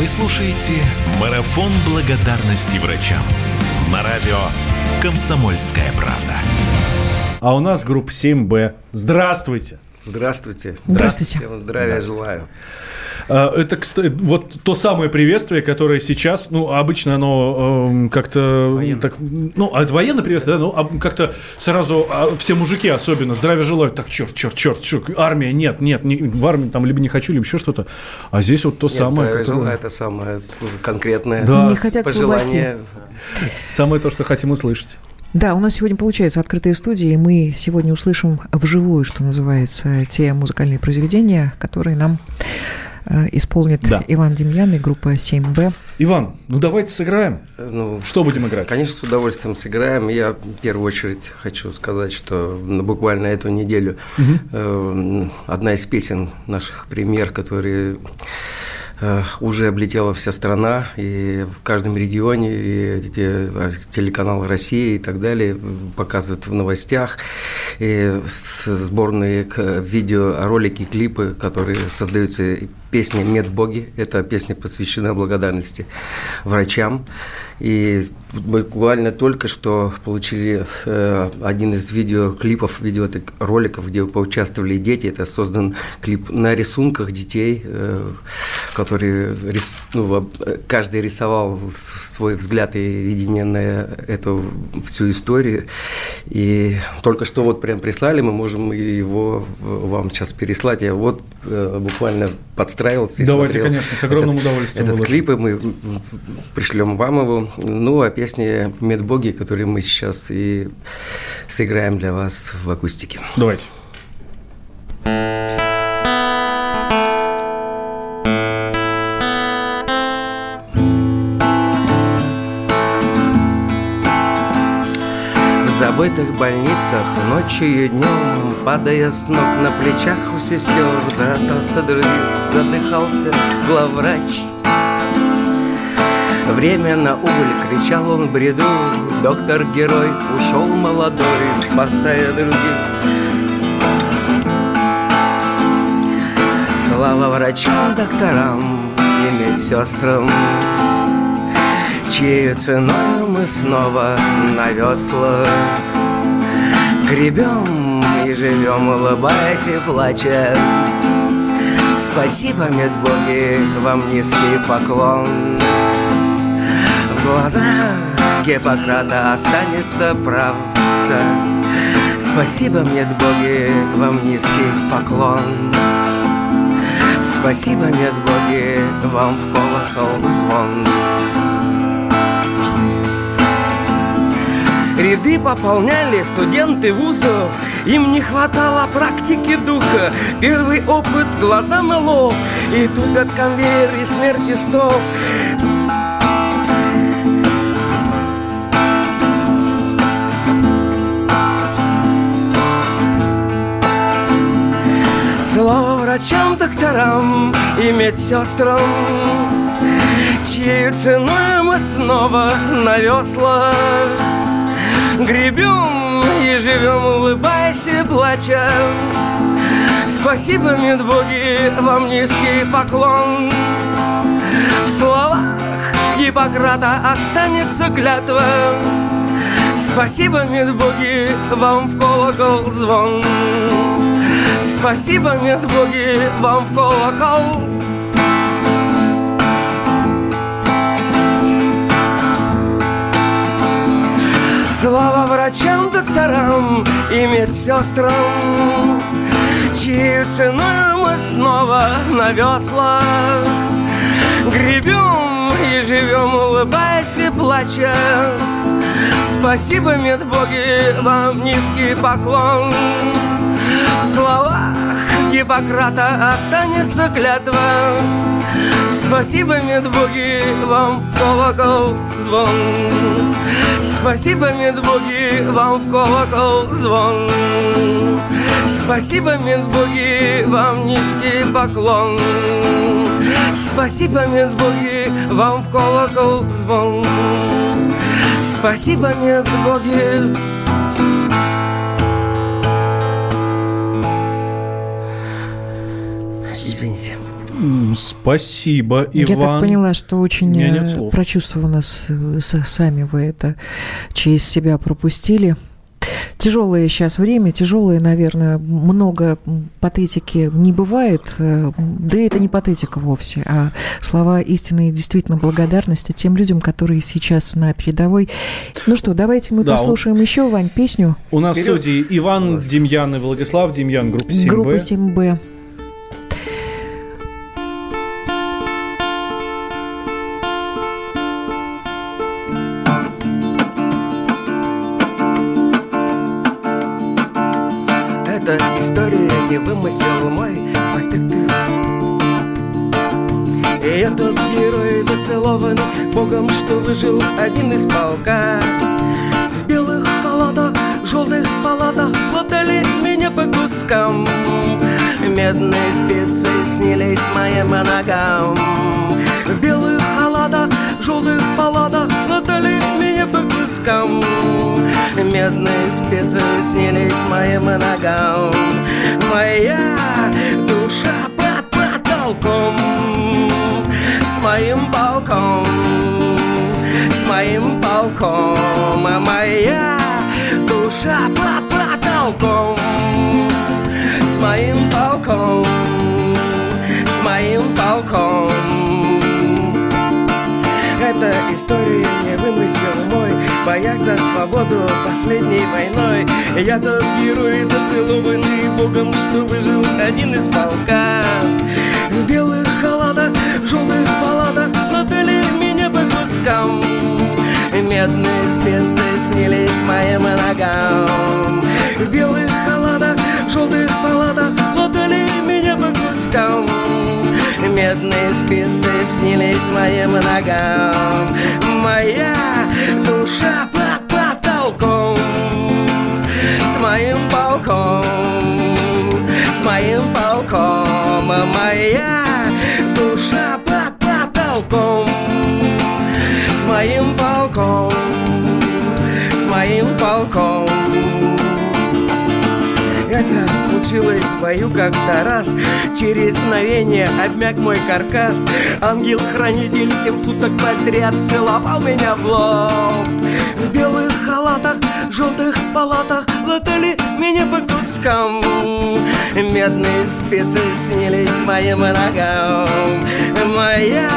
Вы слушаете «Марафон благодарности врачам» на радио «Комсомольская правда». А у нас группа 7Б. Здравствуйте. Здравствуйте. Здравствуйте. Всем здравия желаю. А, Это, кстати, вот то самое приветствие, которое сейчас, ну, обычно оно эм, как-то, так, ну, от военное приветствие, да, ну, а как-то сразу а, все мужики особенно здравия желают, так, черт, черт, черт, черт, армия, нет, нет, не- в армии там либо не хочу, либо еще что-то, а здесь вот то Нет, самое, здравия которое- желаю, это самое конкретное. Да, Не хотят пожелание. самое то, что хотим услышать. Да, у нас сегодня получается открытая студия, и мы сегодня услышим вживую, что называется, те музыкальные произведения, которые нам исполнит Да. Иван Демьян и группа 7Б. Иван, ну давайте сыграем. Ну, Что будем играть? Конечно, с удовольствием сыграем. Я в первую очередь хочу сказать, что ну, буквально эту неделю э, одна из песен наших премьер, которые э, уже облетела вся страна, и в каждом регионе, и те- телеканал России и так далее показывают в новостях, и сборные видео, ролики, клипы, которые создаются, песня «Медбоги», эта песня посвящена благодарности врачам, и буквально только что получили э, один из видеоклипов, видеороликов, где поучаствовали дети. Это создан клип на рисунках детей, э, которые рис- ну, каждый рисовал свой взгляд и видение на эту всю историю. И только что вот прям прислали, мы можем его вам сейчас переслать. Я вот э, буквально подстраивался и Давайте, смотрел конечно, с огромным этот- удовольствием Этот выложим. клип, и мы пришлем вам его. Ну, а песни «Медбоги», которые мы сейчас и сыграем для вас в акустике. Давайте. Забытых больницах ночью и днем, Падая с ног на плечах у сестер, Дротался других, задыхался главврач. Время на убыль, кричал он бреду, Доктор-герой ушел молодой, спасая других. Слава врачам, докторам и медсестрам, Чьей ценой мы снова на весла Гребем и живем, улыбаясь и плача. Спасибо, медбоги, вам низкий поклон. В глазах Гиппократа останется правда. Спасибо, медбоги, вам низкий поклон. Спасибо, медбоги, вам в колокол звон Ряды пополняли студенты вузов. Им не хватало практики духа. Первый опыт, глаза на лоб И тут от конвейер и смерти стоп Слава врачам, докторам и медсестрам Чьей ценой мы снова на веслах Гребем и живем, улыбаясь и плача. Спасибо, медбоги, вам низкий поклон. В словах Гиппократа останется клятва. Спасибо, медбоги, вам в колокол звон. Спасибо, медбоги, вам в колокол Слава врачам, докторам и медсестрам Чьей ценой мы снова на веслах Гребем и живем, улыбаясь и плача. Спасибо, медбоги, вам низкий поклон. В словах Гиппократа останется клятва Спасибо, медбоги, вам в колокол звон. Спасибо, медбоги, вам в колокол звон. Спасибо, медбоги, вам низкий поклон. Спасибо, медбоги, вам в колокол звон. Спасибо, медбоги Спасибо, Иван. Я так поняла, что очень э, прочувствовано сами вы это через себя пропустили. Тяжелое сейчас время, тяжелое, наверное, много патетики не бывает, э, да это не патетика вовсе, а слова истинной действительно благодарности тем людям, которые сейчас на передовой. Ну что, давайте мы да, послушаем он... еще, Вань, песню. У нас Вперед. в студии Иван Демьян и Владислав Демьян, группа 7Б. Группа 7Б. Не вымысел мой И этот герой зацелованный Богом, что выжил один из полка. В белых халатах, желтых палатах Платали меня по кускам. Медные специи снились моим ногам. В белых халатах, желтых палатах меня по кускам Медные специи снились моим ногам. Моя душа под потолком. С моим полком С моим полком. Моя душа под потолком эта история не вымысел мой. Боях за свободу последней войной. Я тот герой, зацелованный Богом, что выжил один из полка В белых халатах, в желтых палатах Латали меня по кускам Медные специи снились моим ногам. В белых халатах, в желтых палатах Латали меня по кускам Медные спицы снились моим ногам. Моя душа под потолком. С моим полком С моим полком. Моя душа под потолком. С моим полком С моим полком случилось в бою как-то раз. Через мгновение обмяк мой каркас. Ангел-хранитель семь суток подряд Целовал меня в лоб. В белых халатах, желтых палатах Латали меня по кускам. Медные спецы снились моим ногам. Моя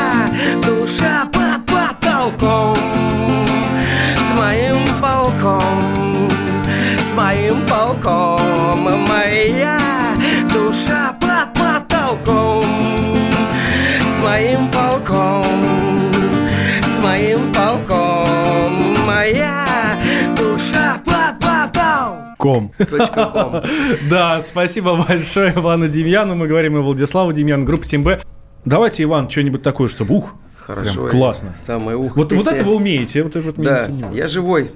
душа под потолком потолком Да, спасибо большое Ивану Демьяну. Мы говорим о Владиславу Демьяну, группа 7Б. Давайте, Иван, что-нибудь такое, чтобы ух, Хорошо. классно. Самое ух. Вот, вот это вы умеете. Вот, вот да, я живой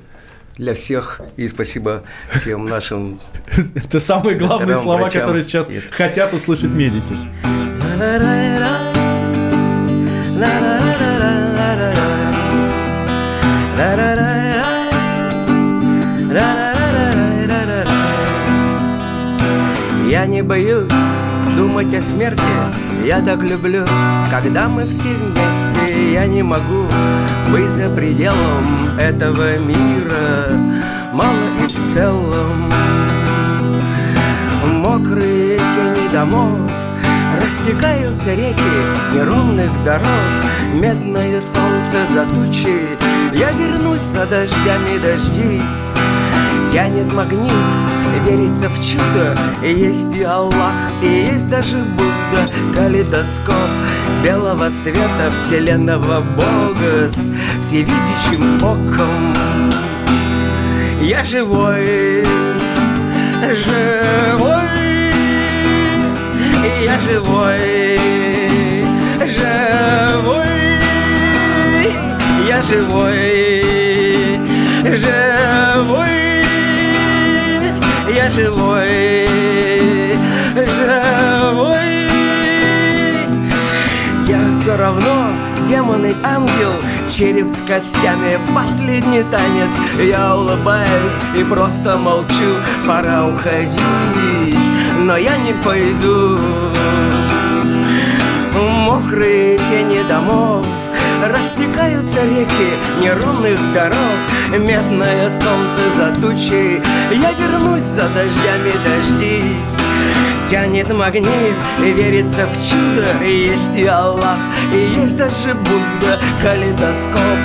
для всех. И спасибо всем нашим... Это самые главные слова, которые сейчас хотят услышать медики. Не боюсь думать о смерти. Я так люблю, когда мы все вместе. Я не могу быть за пределом этого мира Мало и в целом. Мокрые тени домов Растекаются реки неровных дорог Медное солнце за тучи. Я вернусь за дождями, дождись Тянет магнит, верится в чудо. Есть и Аллах, и есть даже Будда. Калейдоскоп белого света Вселенного Бога С всевидящим оком. Я живой, живой Я живой, живой Я живой, живой живой, живой. Я все равно демон и ангел, череп с костями, последний танец. Я улыбаюсь и просто молчу, пора уходить, но я не пойду. мокрые тени домов Растекаются реки неровных дорог Медное солнце за тучей. Я вернусь за дождями, дождись. Тянет магнит, верится в чудо Есть и Аллах, и есть даже Будда Калейдоскоп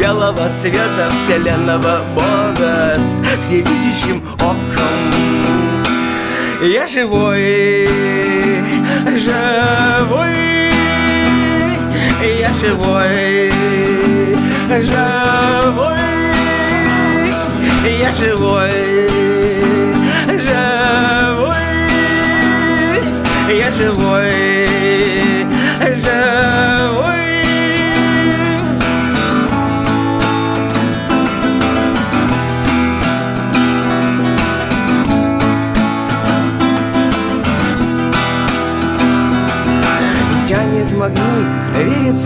белого цвета Вселенного Бога С всевидящим оком. Я живой, живой я живой, живой, я живой, живой, я живой.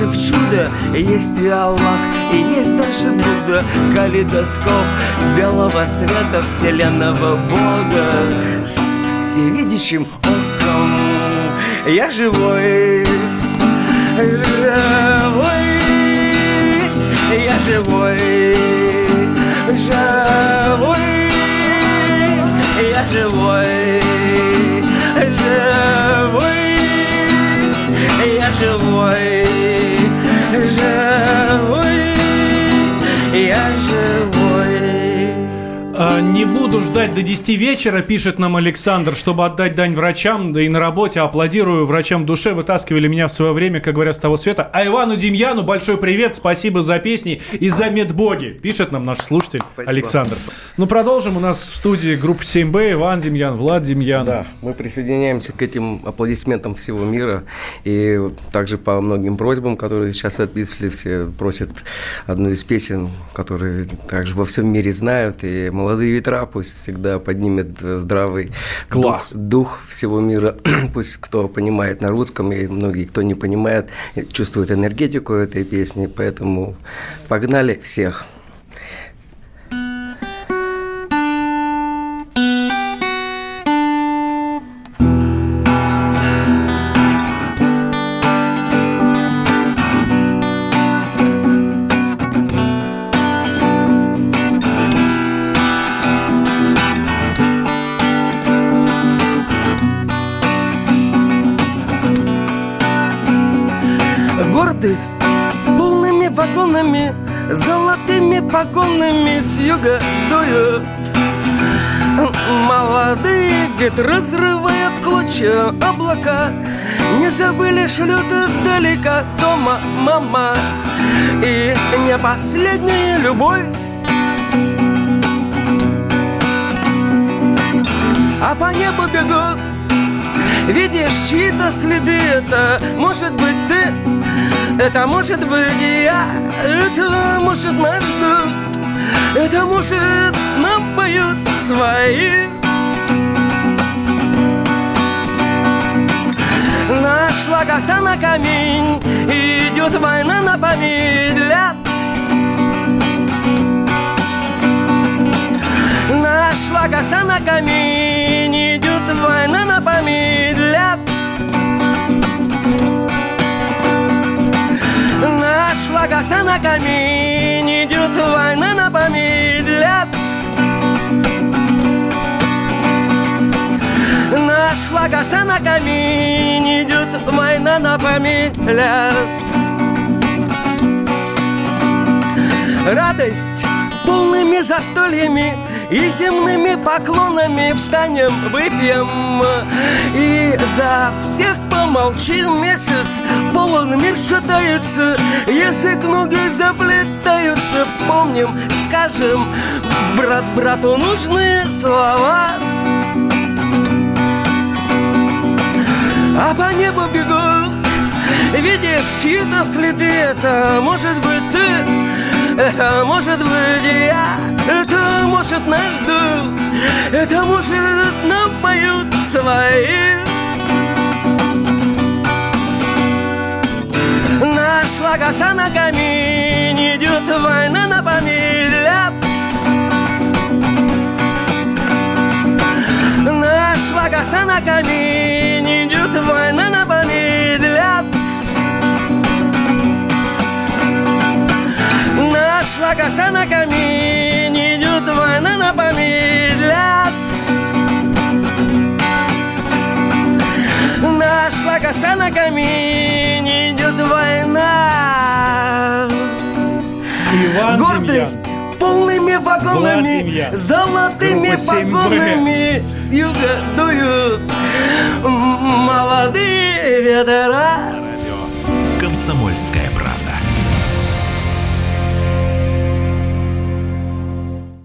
Верится в чудо, есть и Аллах, и есть даже Будда. Калейдоскоп белого света вселенного Бога. С всевидящим оком. Я живой, живой, я живой, живой, я живой, А, не буду ждать до 10 вечера, пишет нам Александр, чтобы отдать дань врачам, да и на работе аплодирую врачам в душе, вытаскивали меня в свое время, как говорят, с того света. А Ивану Демьяну большой привет, спасибо за песни и за медбоги, пишет нам наш слушатель спасибо. Александр. Ну, продолжим. У нас в студии группа 7Б, Иван Демьян, Влад Демьян. Да, мы присоединяемся к этим аплодисментам всего мира и также по многим просьбам, которые сейчас отписали, все просят одну из песен, которые также во всем мире знают, и молодые ветра пусть всегда поднимет здравый Класс. Дух, дух всего мира. пусть кто понимает на русском, и многие, кто не понимает, чувствует энергетику этой песни. Поэтому погнали всех. Гордость Полными вагонами, золотыми погонами с юга дуют Молодые ветры разрывают в клочья облака Не забыли шлют издалека с дома мама. И не последняя любовь. А по небу бегут Видишь чьи-то следы, это может быть ты это может быть я, это может наш дух Это может нам поют свои. Нашла коса на камень, идет война на помидлят Нашла коса на камень, на камень, идет война на помедлят Нашла коса на камень, идет война на помедлят Радость полными застольями и земными поклонами встанем, выпьем. И за всех помолчим месяц Полон мир шатается. Язык ноги заплетаются Вспомним, скажем Брат брату нужные слова. А по небу бегут Видишь чьи-то следы. Это может быть ты Это может быть я это может нас ждут Это может нам поют свои. Нашла коса на камине Идет война на помилят Нашла коса на камине Идет война на помилят Нашла коса на камине сильно помедлят Нашла коса на камине, идет война. Иван Гордость Демьян. полными вагонами, золотыми погонами С юга дуют молодые ветра.